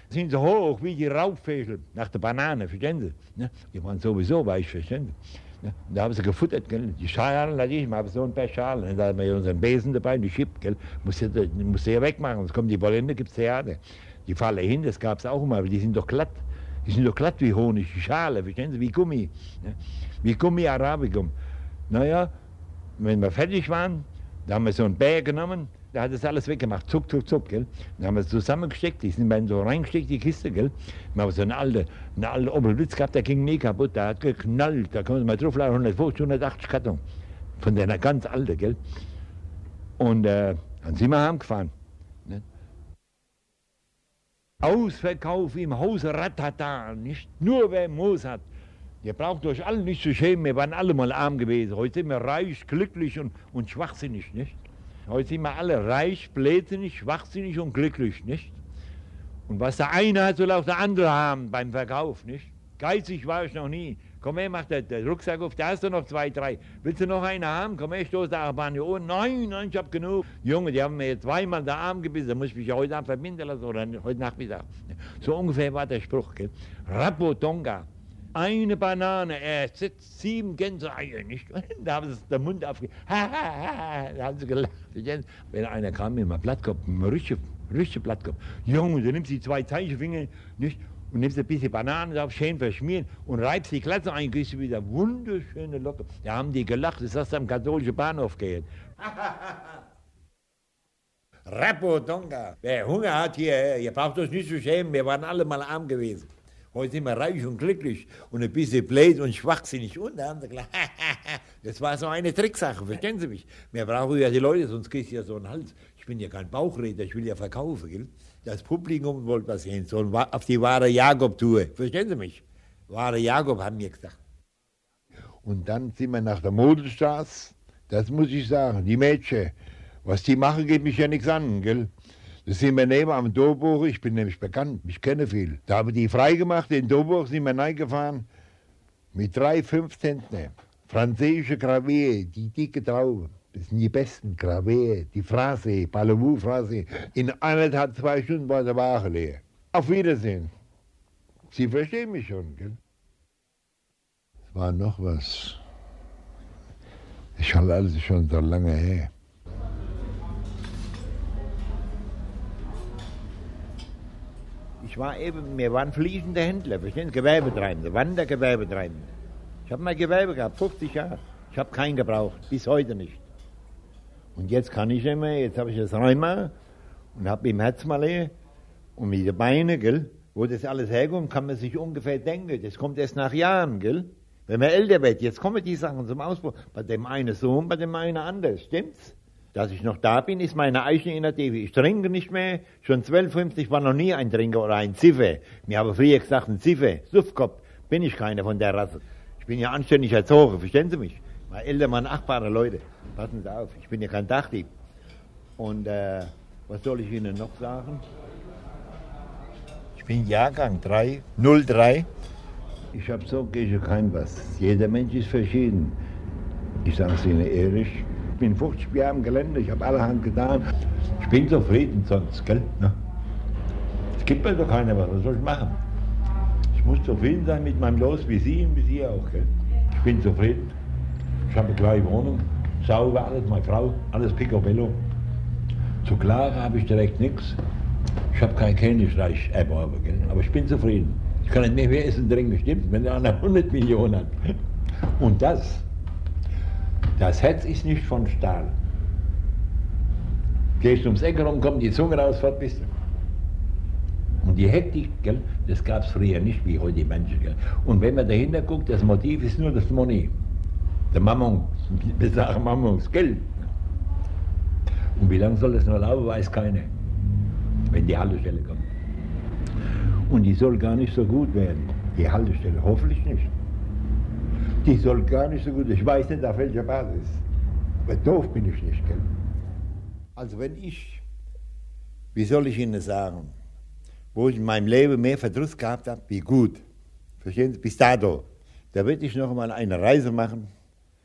Sind so hoch wie die Raubvögel nach der Banane, verstehen Sie? Ne? Die waren sowieso weich, verstehen Sie? Ne? Da haben sie gefuttert, gell? die Schalen hatte ich, habe so ein paar Schalen. Da haben wir unseren Besen dabei, die Chip, gell? Muss ja, muss ja wegmachen, sonst kommen die Bolende, gibt es Theater. Die fallen hin, das gab es auch immer, aber die sind doch glatt. Die sind doch glatt wie Honig, die Schale, verstehen Sie, wie Gummi. Ne? Wie Gummi Arabicum. Naja, wenn wir fertig waren, da haben wir so einen Bär genommen, da hat es alles weggemacht, zuck, zuck, zuck, gell. Dann haben wir es zusammengesteckt, die sind dann so reingesteckt, die Kiste, gell. Wir haben so eine alte, eine alte Opelblitz gehabt, der ging nie kaputt, der hat geknallt, da kann man mal drauf 150, 180 Karton. Von der ganz alte, gell. Und äh, dann sind wir heimgefahren. Ausverkauf im Haus Ratata, nicht nur wer Moos hat. Ihr braucht euch alle nicht zu schämen, wir waren alle mal arm gewesen. Heute sind wir reich, glücklich und, und schwachsinnig, nicht? Heute sind wir alle reich, blödsinnig, schwachsinnig und glücklich, nicht? Und was der eine hat, soll auch der andere haben beim Verkauf, nicht? Geizig war ich noch nie. Komm her, mach der Rucksack auf, da hast du noch zwei, drei. Willst du noch eine haben? Komm her, stoß der Achterbahn hier oben. Nein, nein, ich hab genug. Junge, die haben mir jetzt zweimal den Arm gebissen, da muss ich mich heute Abend verbinden lassen oder heute Nachmittag. So ungefähr war der Spruch, gell? Rapotonga. Eine Banane, er sitzt sieben Gänseeier, nicht? Da haben sie den Mund aufgegeben. Ha, ha, ha, da haben sie gelacht. Wenn einer kam mit einem Blattkopf, einem richtig, richtig Blattkopf. Junge, du nimmst die zwei Zeichenfinger, nicht? Und nimmst ein bisschen Bananen drauf, schön verschmieren und reibst die Klasse ein, kriegst du wieder wunderschöne Locke. Da haben die gelacht, das hast du am katholischen Bahnhof gehört. Rapodonga, wer Hunger hat hier, ihr braucht euch nicht zu schämen, wir waren alle mal arm gewesen. Heute sind wir reich und glücklich und ein bisschen blöd und schwachsinnig. Und da haben sie gesagt, das war so eine Tricksache, verstehen Sie mich? Wir brauchen ja die Leute, sonst kriegst du ja so einen Hals. Ich bin ja kein Bauchredner, ich will ja verkaufen, gell? Das Publikum wollte was sehen, so auf die wahre Jakob-Tour. Verstehen Sie mich? Wahre Jakob haben wir gesagt. Und dann sind wir nach der Modelstraße. Das muss ich sagen, die Mädchen, was die machen, geht mich ja nichts an, gell? Da sind wir neben am Doburg, ich bin nämlich bekannt, ich kenne viel. Da haben die freigemacht, in Doburg sind wir reingefahren mit drei Fünfzentner. Französische Gravier, die dicke Traube. Das sind die besten Gravier, die Phrase, Palomou-Phrase. In eineinhalb, zwei Stunden war der Ware leer. Auf Wiedersehen. Sie verstehen mich schon, gell? Es war noch was. Ich habe alles schon so lange her. Ich war eben, wir waren fließende Händler, verstehen Sie, Gewerbetreibende, Wandergewerbetreibende. Ich habe mein Gewerbe gehabt, 50 Jahre. Ich habe keinen gebraucht, bis heute nicht. Und jetzt kann ich nicht mehr, jetzt habe ich das Rheuma und habe im Herzmalé und mit den Beinen, gell, wo das alles herkommt, kann man sich ungefähr denken, das kommt erst nach Jahren, gell. Wenn man älter wird, jetzt kommen die Sachen zum Ausbruch. Bei dem einen so und bei dem einen anders, stimmt's? Dass ich noch da bin, ist meine eigene Initiative. Ich trinke nicht mehr. Schon 12,50 war noch nie ein Trinker oder ein Ziffer. Mir habe früher gesagt, ein Ziffer, Suffkopf. Bin ich keiner von der Rasse. Ich bin ja anständig erzogen, verstehen Sie mich? Meine Eltern waren achtbare Leute. Passen Sie auf, ich bin ja kein Dachdieb. Und äh, was soll ich Ihnen noch sagen? Ich bin Jahrgang 3, 03. Ich habe so gegen kein was. Jeder Mensch ist verschieden. Ich sage es Ihnen ehrlich. Ich bin 50 Jahre im Gelände, ich habe allerhand getan. Ich bin zufrieden sonst, gell? Ne? Es gibt mir doch keiner was, was soll ich machen? Ich muss zufrieden sein mit meinem Los, wie Sie und wie Sie auch, gell? Ich bin zufrieden. Ich habe eine kleine Wohnung, sauber alles, meine Frau, alles picobello. Zu klagen habe ich direkt nichts. Ich habe kein Königreich erworben, aber ich bin zufrieden. Ich kann nicht mehr essen, trinken, stimmt, wenn der einer 100 Millionen hat. Und das, das Herz ist nicht von Stahl. Gehst ums Eck rum, kommt die Zunge raus, fort bist du. Und die Hektik, gell, das gab es früher nicht wie heute die Menschen. Gell. Und wenn man dahinter guckt, das Motiv ist nur das Money. Der Mammon, wir sagen Mammon, das Geld. Und wie lange soll das noch laufen, weiß keiner. Wenn die Haltestelle kommt. Und die soll gar nicht so gut werden. Die Haltestelle, hoffentlich nicht. Die soll gar nicht so gut Ich weiß nicht, auf welcher Basis. Aber doof bin ich nicht, gell? Also wenn ich, wie soll ich Ihnen sagen, wo ich in meinem Leben mehr Verdruss gehabt habe, wie gut, verstehen Sie, bis dato, da würde ich noch mal eine Reise machen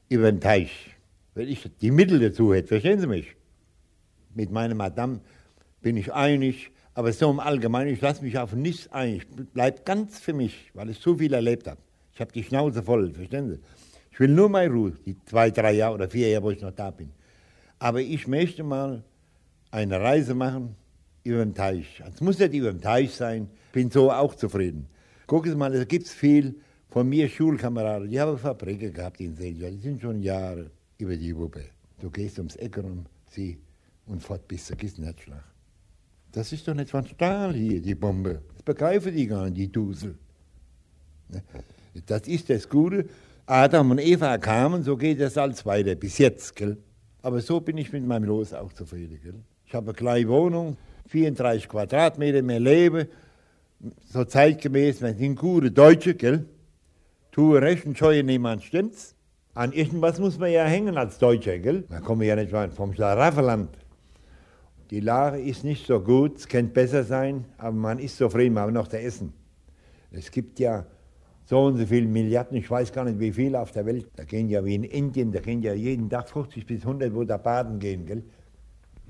über den Teich, wenn ich die Mittel dazu hätte, verstehen Sie mich? Mit meiner Madame bin ich einig, aber so im Allgemeinen, ich lasse mich auf nichts ein, ich bleibe ganz für mich, weil ich so viel erlebt habe. Ich habe die Schnauze voll, verstehen Sie? Ich will nur meine Ruhe, die zwei, drei Jahre oder vier Jahre, wo ich noch da bin. Aber ich möchte mal eine Reise machen über den Teich. Es muss nicht über den Teich sein, bin so auch zufrieden. Gucken Sie mal, es gibt viel von mir Schulkameraden, die haben Fabriken gehabt in Selja, die sind schon Jahre über die Wuppe. Du gehst ums Eck rum, sie, und fort bis zur Kissenherzschlag. Das ist doch nicht von Stahl hier, die Bombe. Das begreifen die gar nicht, die Dusel. Das ist das Gute. Adam und Eva kamen, so geht das alles weiter, bis jetzt. Gell? Aber so bin ich mit meinem Los auch zufrieden. Gell? Ich habe eine kleine Wohnung, 34 Quadratmeter, mehr lebe, so zeitgemäß, wir sind gute Deutsche, gell? Tue recht und scheue niemand, stimmt's? An irgendwas muss man ja hängen als Deutscher, gell? Da kommen wir ja nicht weit vom Schlaraffenland. Die Lage ist nicht so gut, es könnte besser sein, aber man ist zufrieden, man hat noch zu essen. Es gibt ja so und so viele Milliarden, ich weiß gar nicht wie viele auf der Welt. Da gehen ja wie in Indien, da gehen ja jeden Tag 50 bis 100, wo da baden gehen, gell?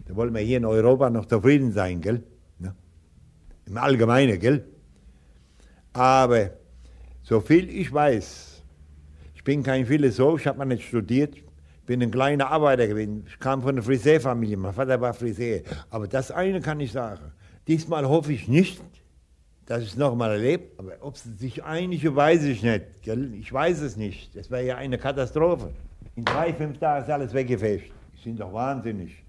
Da wollen wir hier in Europa noch zufrieden sein, gell? Ja. Im Allgemeinen, gell? Aber so viel ich weiß, ich bin kein Philosoph, ich habe mal nicht studiert, bin ein kleiner Arbeiter gewesen. Ich kam von einer Friseurfamilie, mein Vater war Friseur. Aber das eine kann ich sagen. Diesmal hoffe ich nicht, dass ich es nochmal erlebe. Aber ob sie sich einige, weiß ich nicht. Ich weiß es nicht. Das wäre ja eine Katastrophe. In drei, fünf Tagen ist alles weggefischt. Die sind doch wahnsinnig.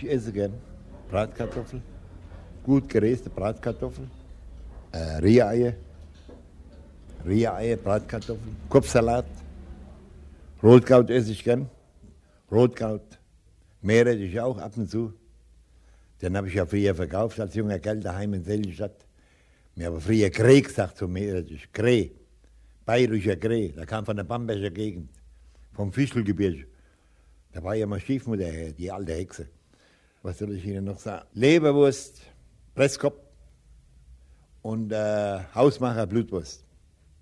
Ich esse gern Bratkartoffel, gut geräste Bratkartoffel, äh, Riereier, Riereier, Bratkartoffeln, Kopfsalat, Rotkraut esse ich gern, Rotkraut, Meere esse ich auch ab und zu. Den habe ich ja früher verkauft als junger Kerl daheim in Seligenstadt. Wir haben früher Kreh gesagt zu mir, das ist Kreh. Bayerischer Kreh, der kam von der Bamberger Gegend, vom Fischelgebirge. Da war ja mal Stiefmutter her, die alte Hexe. Was soll ich Ihnen noch sagen? Leberwurst, Presskopf und äh, Hausmacher Blutwurst.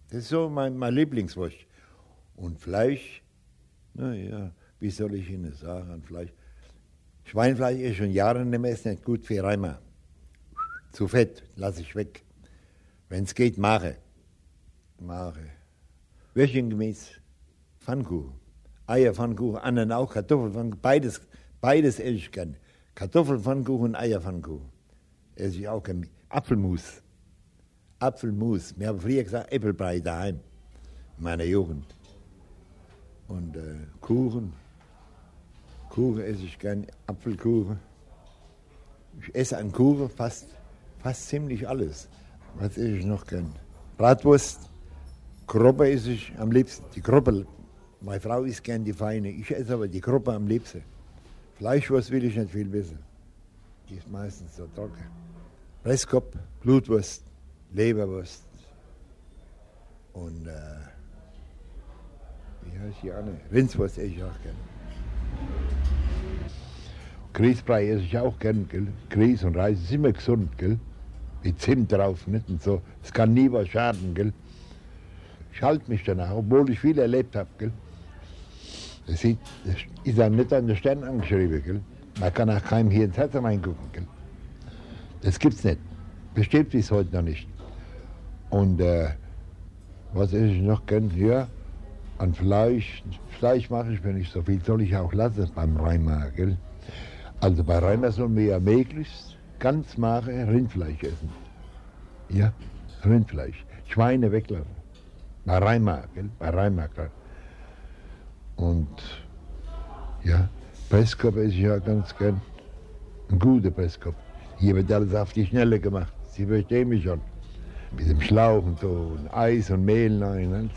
Das ist so mein, mein Lieblingswurst. Und Fleisch, naja, wie soll ich Ihnen sagen, Fleisch. Schweinfleisch ist schon Jahre nicht mehr, ist nicht gut für Reimer. Zu fett, lasse ich weg. Wenn es geht, mache. Mache. Würstchengemüse, Pfannkuchen, Eierpfannkuchen, anderen auch, Kartoffelpfannkuchen, beides, beides esse ich gern. Kartoffelpfannkuchen Eierpfannkuchen esse ich auch gern. Apfelmus, Apfelmus. Wir haben früher gesagt Äppelbrei daheim, in meiner Jugend. Und äh, Kuchen, Kuchen esse ich gern, Apfelkuchen. Ich esse an Kuchen fast, fast ziemlich alles. Was esse ich noch gern? Bratwurst, Kroppe esse ich am liebsten. Die Kroppe, meine Frau isst gern die feine, ich esse aber die Kroppe am liebsten. Fleischwurst will ich nicht viel wissen. Die ist meistens so trocken. Presskopf, Blutwurst, Leberwurst und äh, wie heißt die andere? Rindswurst esse ich auch gern. Grießbrei esse ich auch gern, gell? Grieß und Reis ist immer gesund, gell? Mit Zimt drauf, nicht? Und so. Es kann nie was schaden, gell? Ich halte mich danach, obwohl ich viel erlebt habe, gell? Das, das ist dann nicht an den Stern angeschrieben, gell? Man kann auch keinem hier ins Herz reingucken, gell? Das gibt's nicht. Bestimmt ist heute noch nicht. Und äh, was ich noch gern? Ja, an Fleisch. Fleisch mache ich, wenn ich so viel soll ich auch lassen beim Reimer, gell? Also bei Reimer sollen wir ja möglichst ganz mache Rindfleisch essen. Ja, Rindfleisch. Schweine weglassen. Bei Reimer, gell? Bei Reimer, klar. Und ja, Presskopf ich ja ganz gern. Ein guter Presskopf. Hier wird alles auf die Schnelle gemacht. Sie verstehen mich schon. Mit dem Schlauch und so, und Eis und Mehl rein, und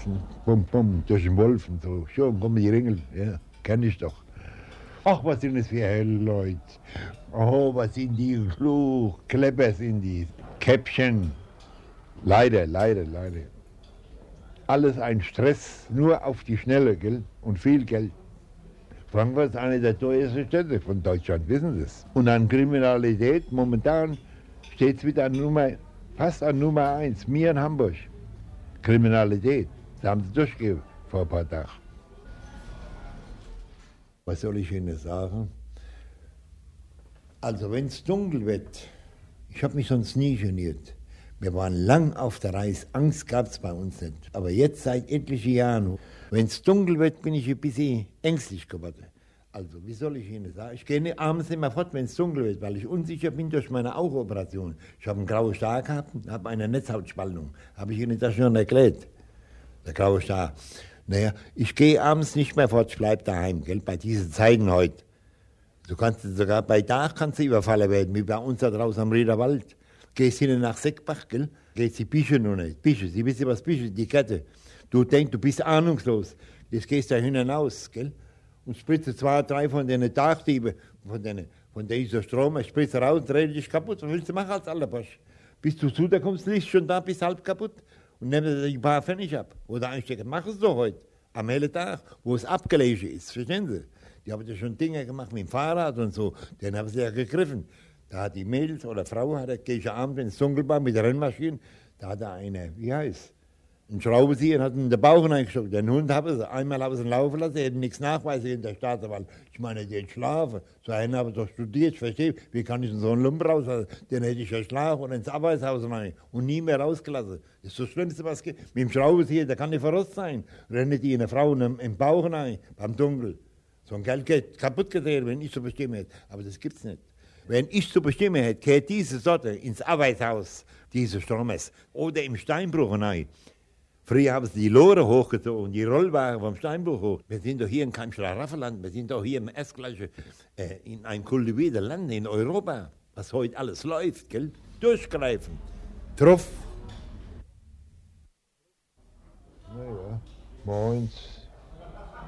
bum, bum, durch den Wolf und so. Schon kommen die Ringel, ja, kenne ich doch. Ach, was sind das für helle Leute. Oh, was sind die klug. Klepper sind die. Käppchen. Leider, leider, leider. Alles ein Stress, nur auf die Schnelle, gell? Und viel Geld. Frankfurt ist eine der teuersten Städte von Deutschland, wissen Sie es. Und an Kriminalität, momentan steht es wieder an Nummer, fast an Nummer eins, mir in Hamburg. Kriminalität, da haben sie durchgegeben vor ein paar Tagen. Was soll ich Ihnen sagen? Also wenn es dunkel wird, ich habe mich sonst nie geniert. Wir waren lang auf der Reise, Angst gab es bei uns nicht. Aber jetzt seit etlichen Jahren, wenn es dunkel wird, bin ich ein bisschen ängstlich geworden. Also, wie soll ich Ihnen sagen? Ich gehe abends nicht mehr fort, wenn es dunkel wird, weil ich unsicher bin durch meine Augeoperation. Ich habe einen grauen Star gehabt und habe eine Netzhautspaltung. Habe ich Ihnen das schon erklärt? Der graue Star. Naja, ich gehe abends nicht mehr fort, ich bleibe daheim, gell, bei diesen Zeiten heute. Du kannst sogar bei Tag kannst du überfallen werden, wie bei uns da draußen am Riederwald. Gehst hin nach Seckbach, gell? Gehst die Bische noch nicht. Bische, Sie wissen was Bische, die Kette. Du denkst, du bist ahnungslos. Jetzt gehst du da hinaus, gell? Und spritzt zwei, drei von den Dachdieben, von den, von dieser Strom, spritzt raus und drehst dich kaputt. Was willst du machen als Allerbosch? Bis du zu, da kommst nicht schon da, bist halb kaputt und nimmst dir ein paar Pfennig ab. Oder einstecken. Mach es doch heute, am hellen Tag, wo es abgelegen ist. Verstehen Sie? Die haben ja schon Dinge gemacht mit dem Fahrrad und so. Den haben sie ja gegriffen. Da hat die Mädels oder Frau, hat er gegen Abend, wenn es dunkel war, mit der Rennmaschine, da hat er eine, wie heißt ein Schraubenzieher hat in den Bauch hineingesteckt. Den Hund haben sie, einmal haben sie ihn laufen lassen, hätten nichts nachweisen in der Staatsanwalt. Ich meine, die hätten schlafen. So einen haben doch studiert, ich verstehe. Wie kann ich denn so einen Lump rauslassen? Den hätte ich ja schlafen und ins Arbeitshaus rein und nie mehr rausgelassen. Das ist das Schlimmste, was geht. Mit dem Schraubenzieher, der kann nicht verrost sein. Rennen die eine Frau im, im Bauch hinein, beim Dunkel. So ein Geld geht kaputt gedreht, wenn ich so bestimmen hätte. Aber das gibt's nicht. Wenn ich zu bestimmen hätte, geht diese Sorte ins Arbeitshaus, diese Stromes, oder im Steinbruch hinein. Früher haben sie die Lore hochgezogen, die Rollwagen vom Steinbruch hoch. Wir sind doch hier in keinem Schlaraffenland, wir sind doch hier im erstgleichen, äh, in einem kultivierten Land in Europa, was heute alles läuft, gell? Durchgreifen. Truff. Naja, morgens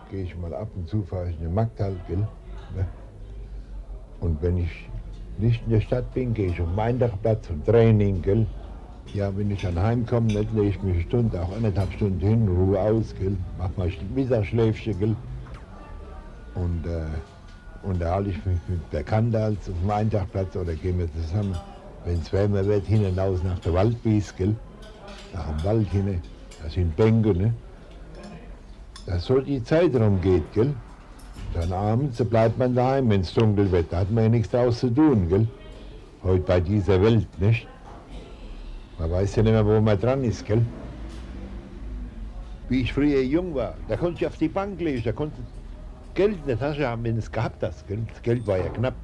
gehe ich mal ab und zu, fahre ich in den Markthal, gell? Und wenn ich nicht in der Stadt bin, gehe ich auf den Meindachplatz zum Training, gell? Ja, wenn ich dann heimkomme, nicht lege ich mich eine Stunde, auch eineinhalb Stunden hin, ruhe aus, gell? mach mal Mittagsschläfchen, gell? Und äh, unterhalte ich mich mit der Kandals auf dem Eintagplatz oder gehen wir zusammen, wenn es wärmer wird, hinaus nach der Waldwies, gell? Nach dem Wald hin, da sind Bänke, ne? Dass so die Zeit rumgeht, gell? Dann abends bleibt man daheim, wenn es dunkel wird, da hat man ja nichts draus zu tun, gell? Heute bei dieser Welt, nicht? Man weiß ja nicht mehr, wo man dran ist, gell? Wie ich früher jung war, da konnte ich auf die Bank legen, da konnte Geld in der Tasche haben, wenn es gehabt hast. Gell? Das Geld war ja knapp.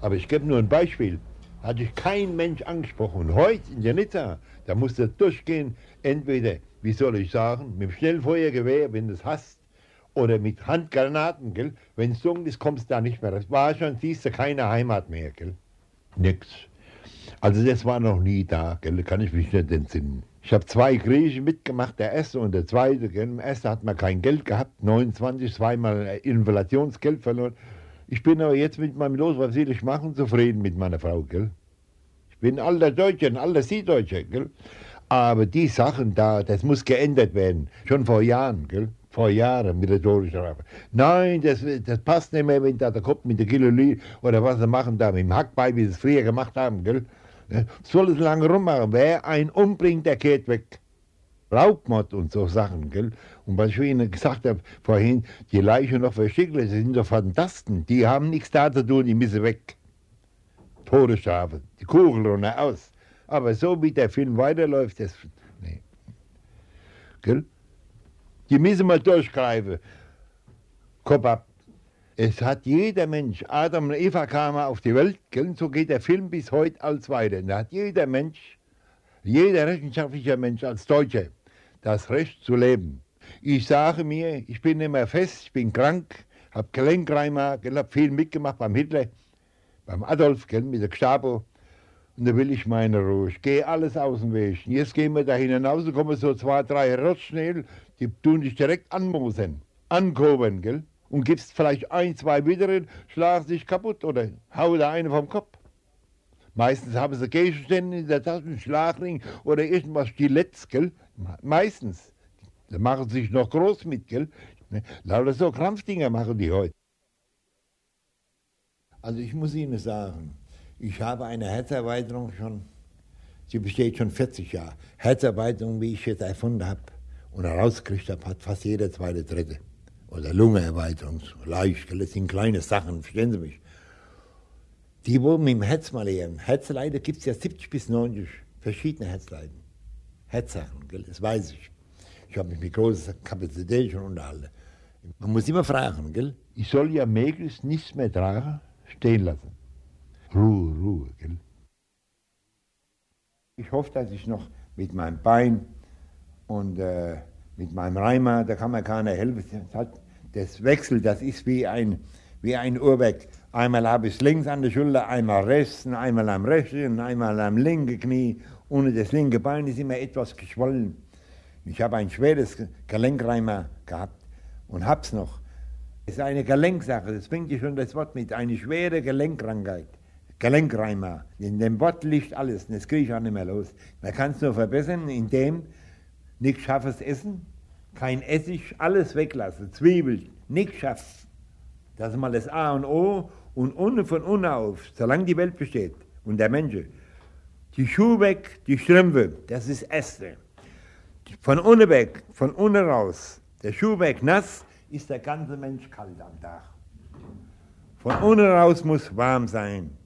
Aber ich gebe nur ein Beispiel. Hatte ich kein Mensch angesprochen. Und heute in der Nizza, da musst du durchgehen, entweder, wie soll ich sagen, mit dem Schnellfeuergewehr, wenn du es hast, oder mit Handgranaten, gell? Wenn es dunkel ist, kommst du da nicht mehr. Das war schon, siehst du keine Heimat mehr, gell? Nix. Also das war noch nie da, gell? kann ich mich nicht entsinnen. Ich habe zwei Griechen mitgemacht, der erste und der zweite. Gell? Im ersten hat man kein Geld gehabt, 29, zweimal Inflationsgeld verloren. Ich bin aber jetzt mit meinem Los, was will ich machen, zufrieden mit meiner Frau. Gell? Ich bin alter Deutscher, ein alter Süddeutscher. Gell? Aber die Sachen da, das muss geändert werden. Schon vor Jahren, gell? Vor Jahren mit der Todesstrafe. Nein, das, das passt nicht mehr, wenn da der Kopf mit der Kiloli oder was sie machen da, mit dem Hackbein, wie sie es früher gemacht haben. Gell? Soll es lange rummachen. Wer einen umbringt, der geht weg. Raubmord und so Sachen, gell? Und was ich Ihnen gesagt habe vorhin, die Leichen noch versteckt, das sind doch Fantasten. Die haben nichts da zu tun, die müssen weg. Todesstrafe, die Kugel runter aus. Aber so wie der Film weiterläuft, das. Nee. Gell? Die müssen mal durchgreifen. Kopf ab. Es hat jeder Mensch, Adam und Eva kamen auf die Welt, gell? so geht der Film bis heute als weiter. Da hat jeder Mensch, jeder rechenschaftliche Mensch als Deutscher das Recht zu leben. Ich sage mir, ich bin mehr fest, ich bin krank, habe Gelenkreimer, habe viel mitgemacht beim Hitler, beim Adolf, gell, mit der Gestapo. Und da will ich meine Ruhe. Ich gehe alles aus dem Weg. Jetzt gehen wir da hinaus, kommen so zwei, drei Rotschnädel, die tun dich direkt anmosen, ankoben, gell? und gibst vielleicht ein, zwei Witteren, schlagen sich kaputt oder hauen da einen vom Kopf. Meistens haben sie Gegenstände in der Tasche, Schlagring oder irgendwas Stiletts, gell? Meistens. Da machen sie sich noch groß mit, gell? Ne? Lauter so Krampfdinger machen die heute. Also ich muss Ihnen sagen, ich habe eine Herzerweiterung schon, sie besteht schon 40 Jahre. Herzerweiterung, wie ich jetzt erfunden habe und herausgekriegt habe, hat fast jeder zweite, dritte oder Lungenerweiterung, leicht, das sind kleine Sachen, verstehen Sie mich. Die, wo mit dem Herz mal lehren, Herzleiden gibt es ja 70 bis 90 verschiedene Herzleiden. Herzsachen, gell? das weiß ich. Ich habe mich mit großer Kapazität schon unterhalten. Man muss immer fragen, gell? Ich soll ja möglichst nichts mehr tragen, stehen lassen. Ruhe, Ruhe, gell? Ich hoffe, dass ich noch mit meinem Bein und äh, mit meinem Reimer, da kann mir keiner helfen. Das hat das ist wie ein, wie ein Uhrwerk. Einmal habe ich es links an der Schulter, einmal rechts, einmal am rechten, einmal am linken Knie. Und das linke Bein ist immer etwas geschwollen. Ich habe ein schweres Gelenkreimer gehabt und habe es noch. Es ist eine Gelenksache, das bringt ja schon das Wort mit, eine schwere Gelenkkrankheit. Gelenkreimer. In dem Wort liegt alles, das kriege ich auch nicht mehr los. Man kann es nur verbessern, indem nicht scharfes Essen, kein Essig, alles weglassen, Zwiebeln, nichts scharf. Das ist mal das A und O und unten von unten auf, solange die Welt besteht und der Mensch. Die Schuhe weg, die Strümpfe, das ist Erste. Von unten weg, von unten raus, der Schuh weg nass, ist der ganze Mensch kalt am Tag. Von unten raus muss warm sein.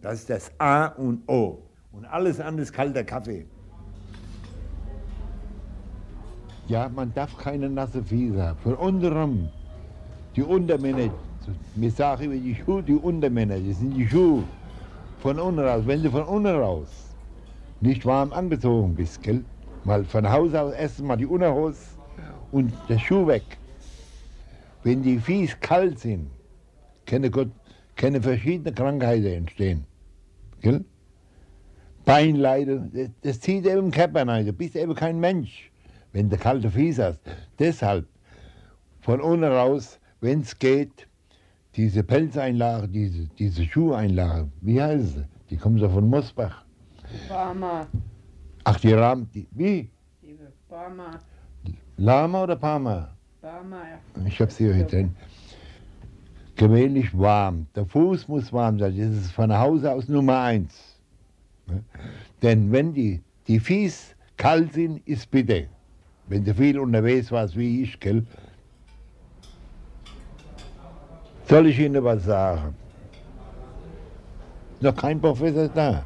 Das ist das A und O. Und alles andere ist kalter Kaffee. Ja, man darf keine nasse haben. Von unterem, die Untermänner, wir sagen über die Schuhe, die Untermänner, das sind die Schuhe von unten raus. Wenn du von unten raus nicht warm angezogen bist, gell? mal von Haus aus erst mal die Unterhose und der Schuh weg. Wenn die Fies kalt sind, können, können verschiedene Krankheiten entstehen. Gell? Beinleiden, das, das zieht eben Körper rein, du bist eben kein Mensch wenn du kalte Fies hast. Deshalb von unten raus, wenn es geht, diese Pelzeinlage, diese, diese Schuheinlage, wie heißt sie? Die kommen so von Mosbach. Barmer. Ach, die Rahmen, die, wie? Die Barmer, Lama oder Parma? Barmer, ja. Ich habe sie hier drin. Gewöhnlich warm. Der Fuß muss warm sein. Das ist von Hause aus Nummer eins. Ne? Denn wenn die, die Fies kalt sind, ist bitte. Wenn du viel unterwegs warst wie ich, gell? Soll ich Ihnen was sagen? Noch kein Professor da,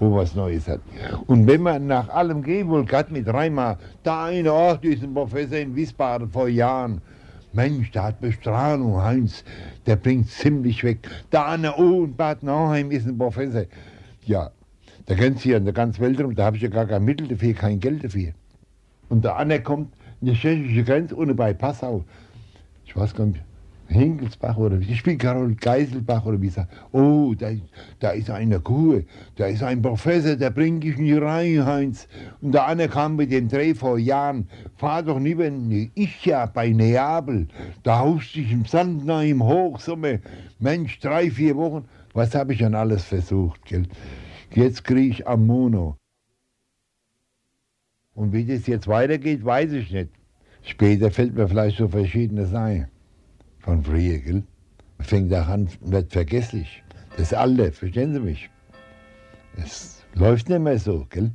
wo was Neues hat. Und wenn man nach allem gehen will, gerade mit dreimal, da eine, ach, diesen Professor in Wiesbaden vor Jahren, Mensch, der hat Bestrahlung, Heinz, der bringt ziemlich weg. Da eine, oh, in Bad Nauheim ist ein Professor. Ja, da kennen Sie ja in der ganzen Welt rum, da habe ich ja gar kein Mittel dafür, kein Geld dafür. Und der andere kommt in die tschechische Grenze ohne bei Passau. Ich weiß gar nicht, Hinkelsbach oder ich spiele Karol Geiselbach oder wie sagt, oh, da, da ist eine Kuh, da ist ein Professor, der bringt dich nie rein, Heinz. Und der andere kam mit dem Dreh vor Jahren, fahr doch lieber in ich ja bei Neapel, da haust dich im Sand nach im Hochsommer, Mensch, drei, vier Wochen, was habe ich an alles versucht, gell? Jetzt kriege ich Ammono. Und wie das jetzt weitergeht, weiß ich nicht. Später fällt mir vielleicht so verschiedenes ein von früher, gell? Man Fängt auch an, wird vergesslich. Das Alte, verstehen Sie mich? Es läuft nicht mehr so, gell?